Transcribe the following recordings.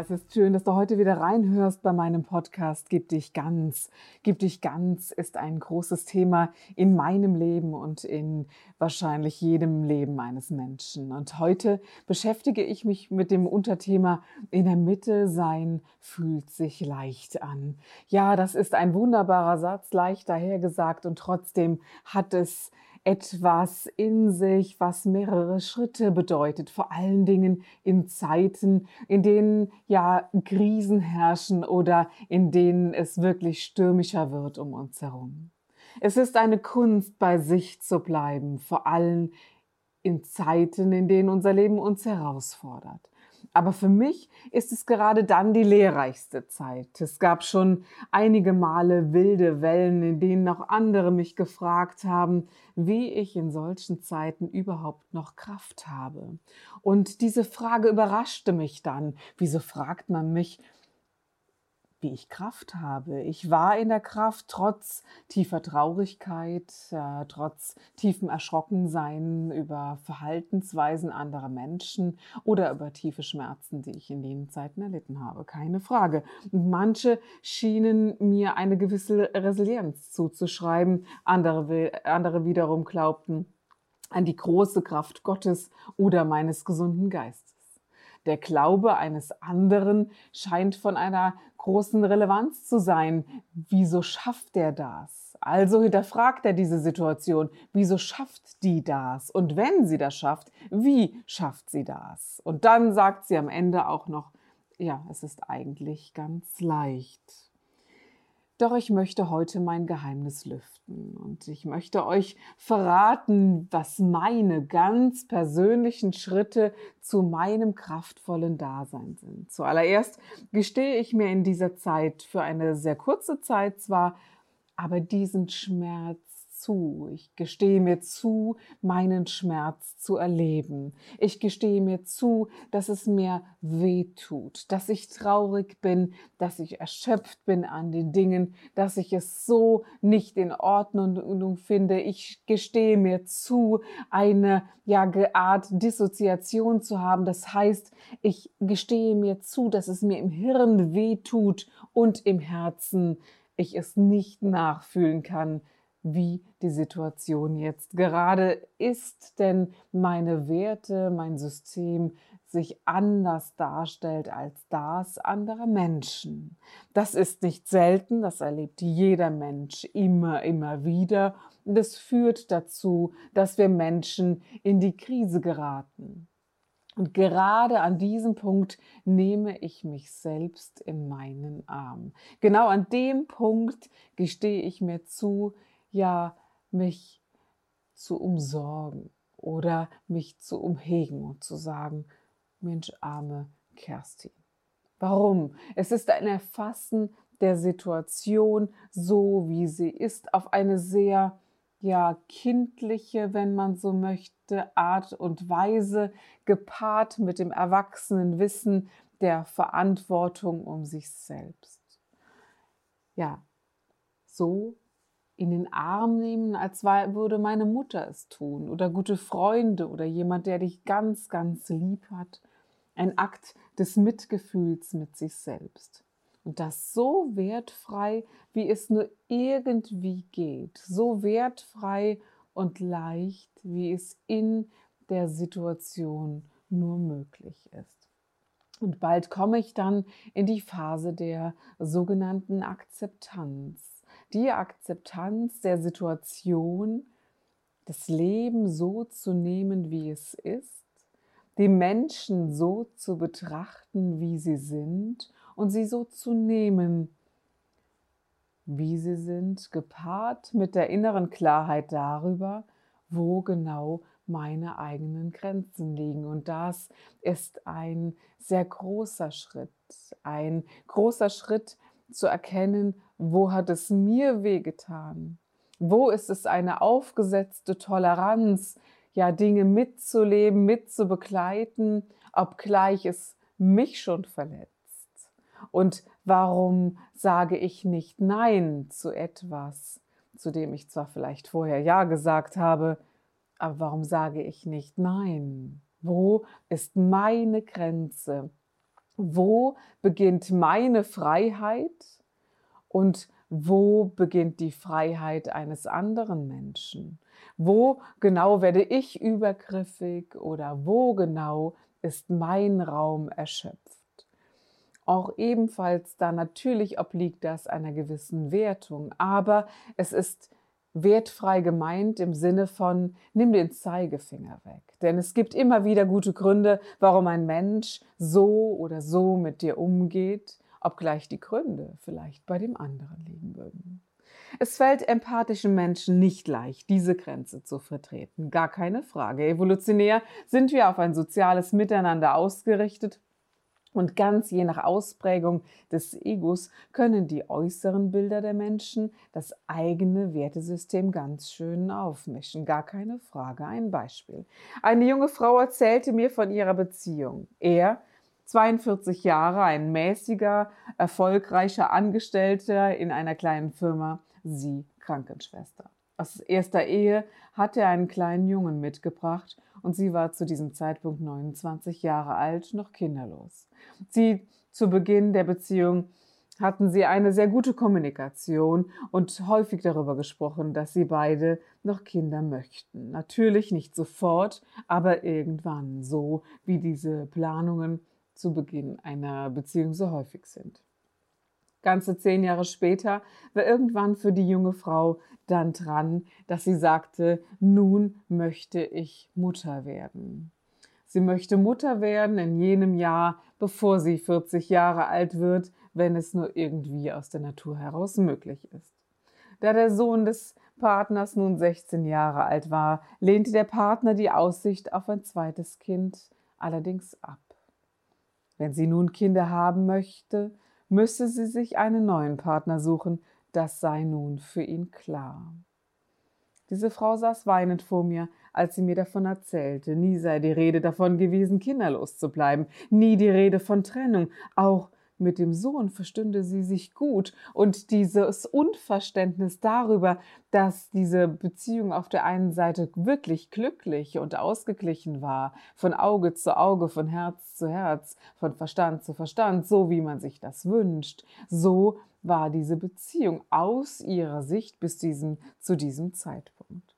Es ist schön, dass du heute wieder reinhörst bei meinem Podcast. Gib dich ganz. Gib dich ganz ist ein großes Thema in meinem Leben und in wahrscheinlich jedem Leben eines Menschen. Und heute beschäftige ich mich mit dem Unterthema in der Mitte sein fühlt sich leicht an. Ja, das ist ein wunderbarer Satz, leicht dahergesagt und trotzdem hat es etwas in sich, was mehrere Schritte bedeutet, vor allen Dingen in Zeiten, in denen ja Krisen herrschen oder in denen es wirklich stürmischer wird um uns herum. Es ist eine Kunst, bei sich zu bleiben, vor allem in Zeiten, in denen unser Leben uns herausfordert. Aber für mich ist es gerade dann die lehrreichste Zeit. Es gab schon einige Male wilde Wellen, in denen auch andere mich gefragt haben, wie ich in solchen Zeiten überhaupt noch Kraft habe. Und diese Frage überraschte mich dann. Wieso fragt man mich, wie ich Kraft habe. Ich war in der Kraft trotz tiefer Traurigkeit, äh, trotz tiefem Erschrockensein über Verhaltensweisen anderer Menschen oder über tiefe Schmerzen, die ich in den Zeiten erlitten habe. Keine Frage. Manche schienen mir eine gewisse Resilienz zuzuschreiben, andere, andere wiederum glaubten an die große Kraft Gottes oder meines gesunden Geistes. Der Glaube eines anderen scheint von einer großen Relevanz zu sein. Wieso schafft er das? Also hinterfragt er diese Situation. Wieso schafft die das? Und wenn sie das schafft, wie schafft sie das? Und dann sagt sie am Ende auch noch, ja, es ist eigentlich ganz leicht. Doch ich möchte heute mein Geheimnis lüften und ich möchte euch verraten, was meine ganz persönlichen Schritte zu meinem kraftvollen Dasein sind. Zuallererst gestehe ich mir in dieser Zeit für eine sehr kurze Zeit zwar, aber diesen Schmerz zu. Ich gestehe mir zu, meinen Schmerz zu erleben. Ich gestehe mir zu, dass es mir weh tut, dass ich traurig bin, dass ich erschöpft bin an den Dingen, dass ich es so nicht in Ordnung finde. Ich gestehe mir zu, eine ja Art Dissoziation zu haben. Das heißt, ich gestehe mir zu, dass es mir im Hirn weh tut und im Herzen ich es nicht nachfühlen kann, wie die Situation jetzt gerade ist, denn meine Werte, mein System sich anders darstellt als das anderer Menschen. Das ist nicht selten, das erlebt jeder Mensch immer, immer wieder. Und es führt dazu, dass wir Menschen in die Krise geraten. Und gerade an diesem Punkt nehme ich mich selbst in meinen Arm. Genau an dem Punkt gestehe ich mir zu, ja mich zu umsorgen oder mich zu umhegen und zu sagen, Mensch, arme Kerstin. Warum? Es ist ein Erfassen der Situation so, wie sie ist, auf eine sehr ja kindliche, wenn man so möchte, Art und Weise, gepaart mit dem erwachsenen Wissen der Verantwortung um sich selbst. Ja, so in den Arm nehmen, als würde meine Mutter es tun oder gute Freunde oder jemand, der dich ganz, ganz lieb hat. Ein Akt des Mitgefühls mit sich selbst. Und das so wertfrei, wie es nur irgendwie geht. So wertfrei und leicht, wie es in der Situation nur möglich ist. Und bald komme ich dann in die Phase der sogenannten Akzeptanz die Akzeptanz der Situation, das Leben so zu nehmen, wie es ist, die Menschen so zu betrachten, wie sie sind und sie so zu nehmen, wie sie sind, gepaart mit der inneren Klarheit darüber, wo genau meine eigenen Grenzen liegen. Und das ist ein sehr großer Schritt, ein großer Schritt zu erkennen, wo hat es mir wehgetan? Wo ist es eine aufgesetzte Toleranz, ja Dinge mitzuleben, mitzubegleiten, obgleich es mich schon verletzt? Und warum sage ich nicht Nein zu etwas, zu dem ich zwar vielleicht vorher Ja gesagt habe, aber warum sage ich nicht Nein? Wo ist meine Grenze? Wo beginnt meine Freiheit und wo beginnt die Freiheit eines anderen Menschen? Wo genau werde ich übergriffig oder wo genau ist mein Raum erschöpft? Auch ebenfalls da natürlich obliegt das einer gewissen Wertung, aber es ist wertfrei gemeint im Sinne von, nimm den Zeigefinger weg. Denn es gibt immer wieder gute Gründe, warum ein Mensch so oder so mit dir umgeht, obgleich die Gründe vielleicht bei dem anderen liegen würden. Es fällt empathischen Menschen nicht leicht, diese Grenze zu vertreten. Gar keine Frage. Evolutionär sind wir auf ein soziales Miteinander ausgerichtet und ganz je nach Ausprägung des Egos können die äußeren Bilder der Menschen das eigene Wertesystem ganz schön aufmischen. Gar keine Frage. Ein Beispiel. Eine junge Frau erzählte mir von ihrer Beziehung. Er, 42 Jahre, ein mäßiger, erfolgreicher Angestellter in einer kleinen Firma, sie Krankenschwester. Aus erster Ehe hatte er einen kleinen Jungen mitgebracht und sie war zu diesem Zeitpunkt 29 Jahre alt, noch kinderlos. Sie zu Beginn der Beziehung hatten sie eine sehr gute Kommunikation und häufig darüber gesprochen, dass sie beide noch Kinder möchten. Natürlich nicht sofort, aber irgendwann, so wie diese Planungen zu Beginn einer Beziehung so häufig sind. Ganze zehn Jahre später war irgendwann für die junge Frau dann dran, dass sie sagte, nun möchte ich Mutter werden. Sie möchte Mutter werden in jenem Jahr, bevor sie 40 Jahre alt wird, wenn es nur irgendwie aus der Natur heraus möglich ist. Da der Sohn des Partners nun 16 Jahre alt war, lehnte der Partner die Aussicht auf ein zweites Kind allerdings ab. Wenn sie nun Kinder haben möchte, müsse sie sich einen neuen Partner suchen, das sei nun für ihn klar. Diese Frau saß weinend vor mir, als sie mir davon erzählte. Nie sei die Rede davon gewesen, kinderlos zu bleiben, nie die Rede von Trennung, auch mit dem Sohn verstünde sie sich gut und dieses Unverständnis darüber, dass diese Beziehung auf der einen Seite wirklich glücklich und ausgeglichen war, von Auge zu Auge, von Herz zu Herz, von Verstand zu Verstand, so wie man sich das wünscht, so war diese Beziehung aus ihrer Sicht bis diesem, zu diesem Zeitpunkt.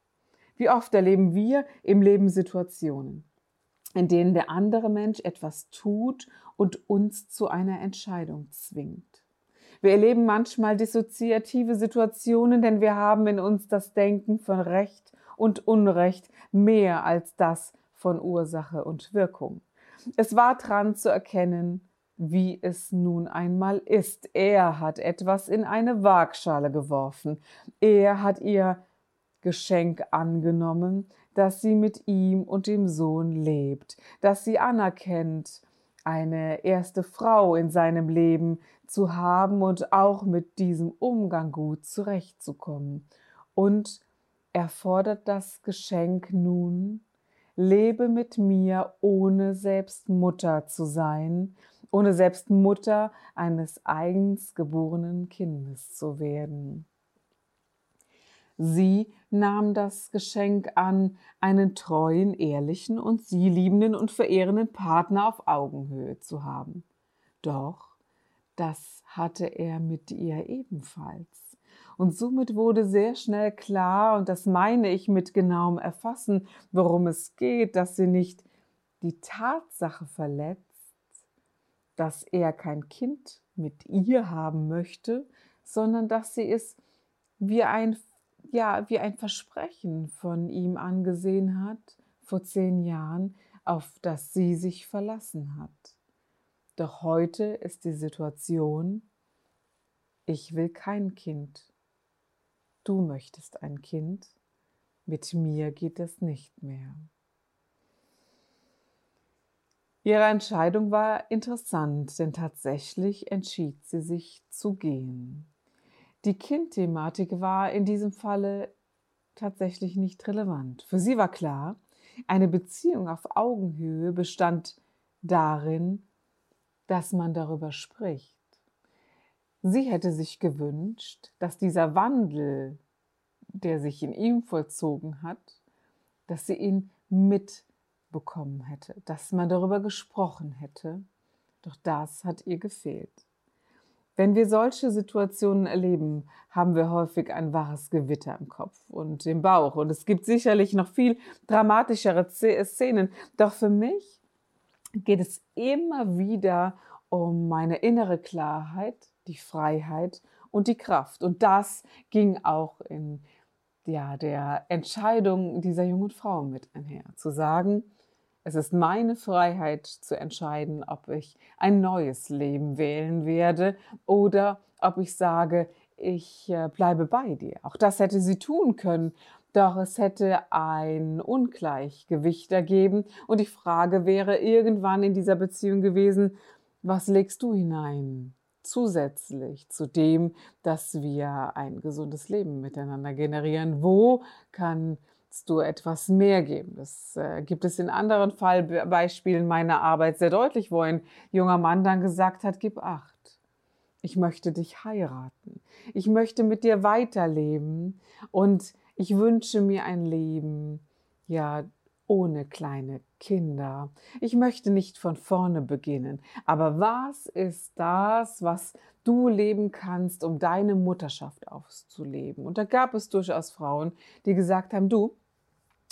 Wie oft erleben wir im Leben Situationen, in denen der andere Mensch etwas tut und uns zu einer Entscheidung zwingt. Wir erleben manchmal dissoziative Situationen, denn wir haben in uns das Denken von Recht und Unrecht mehr als das von Ursache und Wirkung. Es war dran zu erkennen, wie es nun einmal ist. Er hat etwas in eine Waagschale geworfen. Er hat ihr Geschenk angenommen, dass sie mit ihm und dem Sohn lebt, dass sie anerkennt, eine erste Frau in seinem Leben zu haben und auch mit diesem Umgang gut zurechtzukommen. Und er fordert das Geschenk nun, lebe mit mir, ohne selbst Mutter zu sein, ohne selbst Mutter eines eigens geborenen Kindes zu werden. Sie nahm das Geschenk an, einen treuen, ehrlichen und sie liebenden und verehrenden Partner auf Augenhöhe zu haben. Doch das hatte er mit ihr ebenfalls. Und somit wurde sehr schnell klar, und das meine ich mit genauem Erfassen, worum es geht, dass sie nicht die Tatsache verletzt, dass er kein Kind mit ihr haben möchte, sondern dass sie es wie ein ja, wie ein Versprechen von ihm angesehen hat vor zehn Jahren, auf das sie sich verlassen hat. Doch heute ist die Situation, ich will kein Kind. Du möchtest ein Kind, mit mir geht es nicht mehr. Ihre Entscheidung war interessant, denn tatsächlich entschied sie sich zu gehen. Die Kindthematik war in diesem Falle tatsächlich nicht relevant. Für sie war klar, eine Beziehung auf Augenhöhe bestand darin, dass man darüber spricht. Sie hätte sich gewünscht, dass dieser Wandel, der sich in ihm vollzogen hat, dass sie ihn mit bekommen hätte, dass man darüber gesprochen hätte. Doch das hat ihr gefehlt. Wenn wir solche Situationen erleben, haben wir häufig ein wahres Gewitter im Kopf und im Bauch. Und es gibt sicherlich noch viel dramatischere Szenen. Doch für mich geht es immer wieder um meine innere Klarheit, die Freiheit und die Kraft. Und das ging auch in ja, der Entscheidung dieser jungen Frau mit einher. Zu sagen, es ist meine Freiheit zu entscheiden, ob ich ein neues Leben wählen werde oder ob ich sage, ich äh, bleibe bei dir. Auch das hätte sie tun können, doch es hätte ein Ungleichgewicht ergeben und die Frage wäre irgendwann in dieser Beziehung gewesen, was legst du hinein? Zusätzlich zu dem, dass wir ein gesundes Leben miteinander generieren. Wo kann du etwas mehr geben. Das äh, gibt es in anderen Fallbeispielen meiner Arbeit sehr deutlich, wo ein junger Mann dann gesagt hat, gib acht. Ich möchte dich heiraten. Ich möchte mit dir weiterleben und ich wünsche mir ein Leben, ja, ohne kleine Kinder. Ich möchte nicht von vorne beginnen. Aber was ist das, was du leben kannst, um deine Mutterschaft auszuleben? Und da gab es durchaus Frauen, die gesagt haben, du,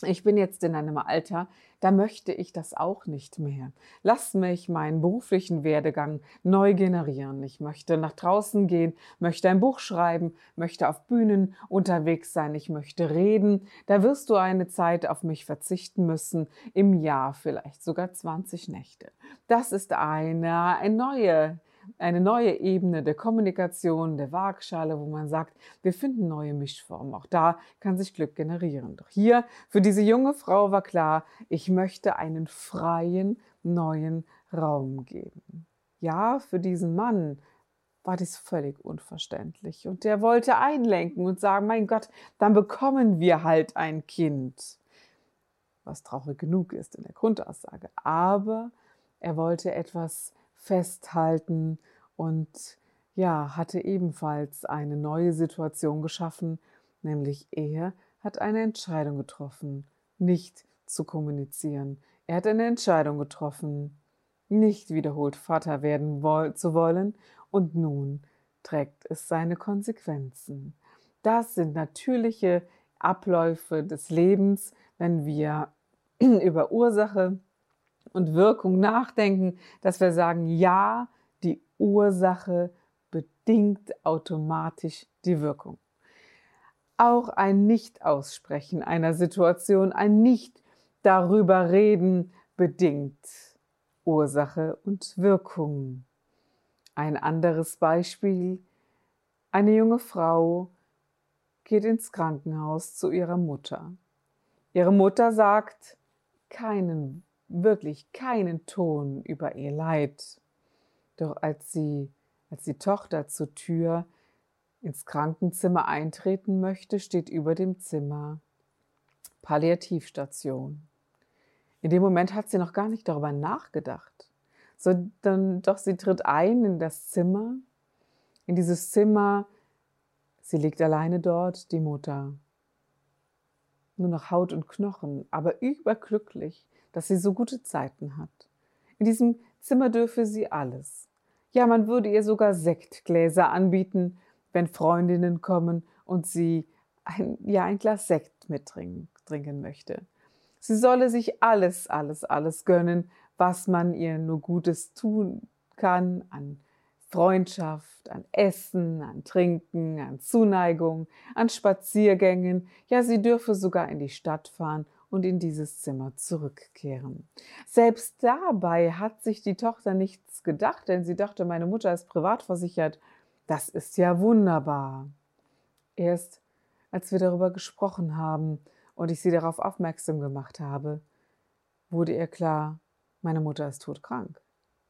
ich bin jetzt in einem Alter, da möchte ich das auch nicht mehr. Lass mich meinen beruflichen Werdegang neu generieren. Ich möchte nach draußen gehen, möchte ein Buch schreiben, möchte auf Bühnen unterwegs sein, ich möchte reden. Da wirst du eine Zeit auf mich verzichten müssen, im Jahr vielleicht sogar 20 Nächte. Das ist eine, eine neue eine neue Ebene der Kommunikation, der Waagschale, wo man sagt, wir finden neue Mischformen. Auch da kann sich Glück generieren. Doch hier für diese junge Frau war klar, ich möchte einen freien, neuen Raum geben. Ja, für diesen Mann war das völlig unverständlich. Und der wollte einlenken und sagen, mein Gott, dann bekommen wir halt ein Kind. Was traurig genug ist in der Grundaussage. Aber er wollte etwas festhalten und ja, hatte ebenfalls eine neue Situation geschaffen, nämlich er hat eine Entscheidung getroffen, nicht zu kommunizieren. Er hat eine Entscheidung getroffen, nicht wiederholt Vater werden zu wollen und nun trägt es seine Konsequenzen. Das sind natürliche Abläufe des Lebens, wenn wir über Ursache und Wirkung nachdenken, dass wir sagen, ja, die Ursache bedingt automatisch die Wirkung. Auch ein Nicht-Aussprechen einer Situation, ein Nicht darüber reden bedingt Ursache und Wirkung. Ein anderes Beispiel. Eine junge Frau geht ins Krankenhaus zu ihrer Mutter. Ihre Mutter sagt keinen wirklich keinen Ton über ihr Leid. Doch als sie, als die Tochter zur Tür ins Krankenzimmer eintreten möchte, steht über dem Zimmer Palliativstation. In dem Moment hat sie noch gar nicht darüber nachgedacht, sondern doch sie tritt ein in das Zimmer, in dieses Zimmer, sie liegt alleine dort, die Mutter. Nur noch Haut und Knochen, aber überglücklich, dass sie so gute Zeiten hat. In diesem Zimmer dürfe sie alles. Ja, man würde ihr sogar Sektgläser anbieten, wenn Freundinnen kommen und sie ein, ja, ein Glas Sekt mittrinken trinken möchte. Sie solle sich alles, alles, alles gönnen, was man ihr nur Gutes tun kann an Freundschaft, an Essen, an Trinken, an Zuneigung, an Spaziergängen. Ja, sie dürfe sogar in die Stadt fahren und in dieses Zimmer zurückkehren. Selbst dabei hat sich die Tochter nichts gedacht, denn sie dachte, meine Mutter ist privat versichert. Das ist ja wunderbar. Erst als wir darüber gesprochen haben und ich sie darauf aufmerksam gemacht habe, wurde ihr klar, meine Mutter ist todkrank,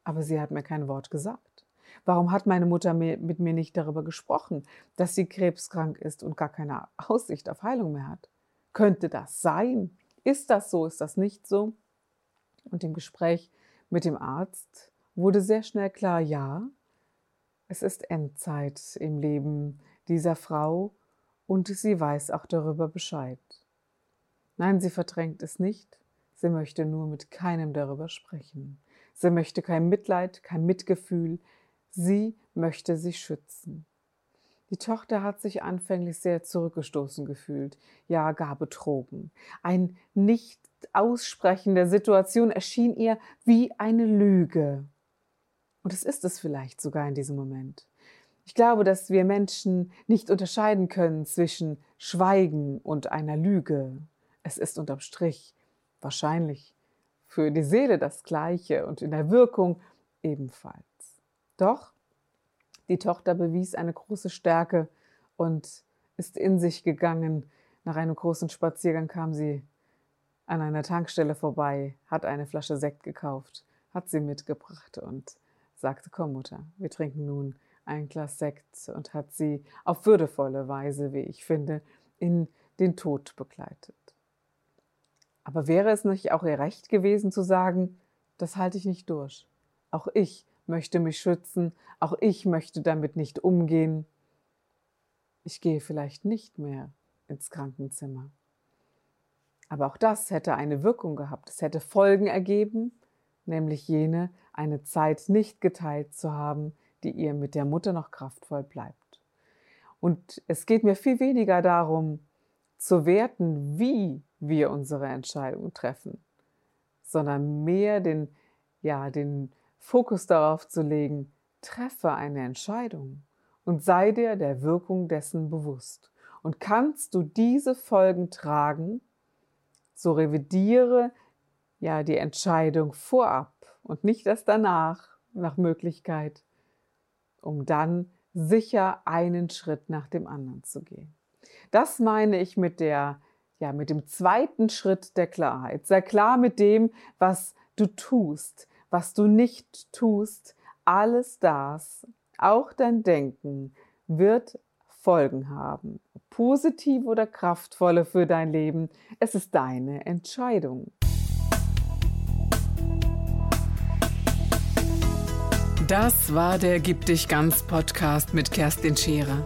aber sie hat mir kein Wort gesagt. Warum hat meine Mutter mit mir nicht darüber gesprochen, dass sie krebskrank ist und gar keine Aussicht auf Heilung mehr hat? Könnte das sein? Ist das so? Ist das nicht so? Und im Gespräch mit dem Arzt wurde sehr schnell klar, ja, es ist Endzeit im Leben dieser Frau und sie weiß auch darüber Bescheid. Nein, sie verdrängt es nicht, sie möchte nur mit keinem darüber sprechen. Sie möchte kein Mitleid, kein Mitgefühl, sie möchte sich schützen. Die Tochter hat sich anfänglich sehr zurückgestoßen gefühlt, ja gar betrogen. Ein Nicht-Aussprechen der Situation erschien ihr wie eine Lüge. Und es ist es vielleicht sogar in diesem Moment. Ich glaube, dass wir Menschen nicht unterscheiden können zwischen Schweigen und einer Lüge. Es ist unterm Strich wahrscheinlich für die Seele das Gleiche und in der Wirkung ebenfalls. Doch die Tochter bewies eine große Stärke und ist in sich gegangen. Nach einem großen Spaziergang kam sie an einer Tankstelle vorbei, hat eine Flasche Sekt gekauft, hat sie mitgebracht und sagte, komm Mutter, wir trinken nun ein Glas Sekt und hat sie auf würdevolle Weise, wie ich finde, in den Tod begleitet. Aber wäre es nicht auch ihr Recht gewesen zu sagen, das halte ich nicht durch. Auch ich möchte mich schützen, auch ich möchte damit nicht umgehen. Ich gehe vielleicht nicht mehr ins Krankenzimmer. Aber auch das hätte eine Wirkung gehabt. Es hätte Folgen ergeben, nämlich jene, eine Zeit nicht geteilt zu haben, die ihr mit der Mutter noch kraftvoll bleibt. Und es geht mir viel weniger darum, zu werten, wie wir unsere Entscheidung treffen, sondern mehr den, ja, den Fokus darauf zu legen, treffe eine Entscheidung und sei dir der Wirkung dessen bewusst. Und kannst du diese Folgen tragen, so revidiere ja die Entscheidung vorab und nicht erst danach nach Möglichkeit, um dann sicher einen Schritt nach dem anderen zu gehen. Das meine ich mit der, ja, mit dem zweiten Schritt der Klarheit. Sei klar mit dem, was du tust, was du nicht tust. Alles das, auch dein Denken, wird Folgen haben. Positive oder kraftvolle für dein Leben. Es ist deine Entscheidung. Das war der Gib dich ganz Podcast mit Kerstin Scherer.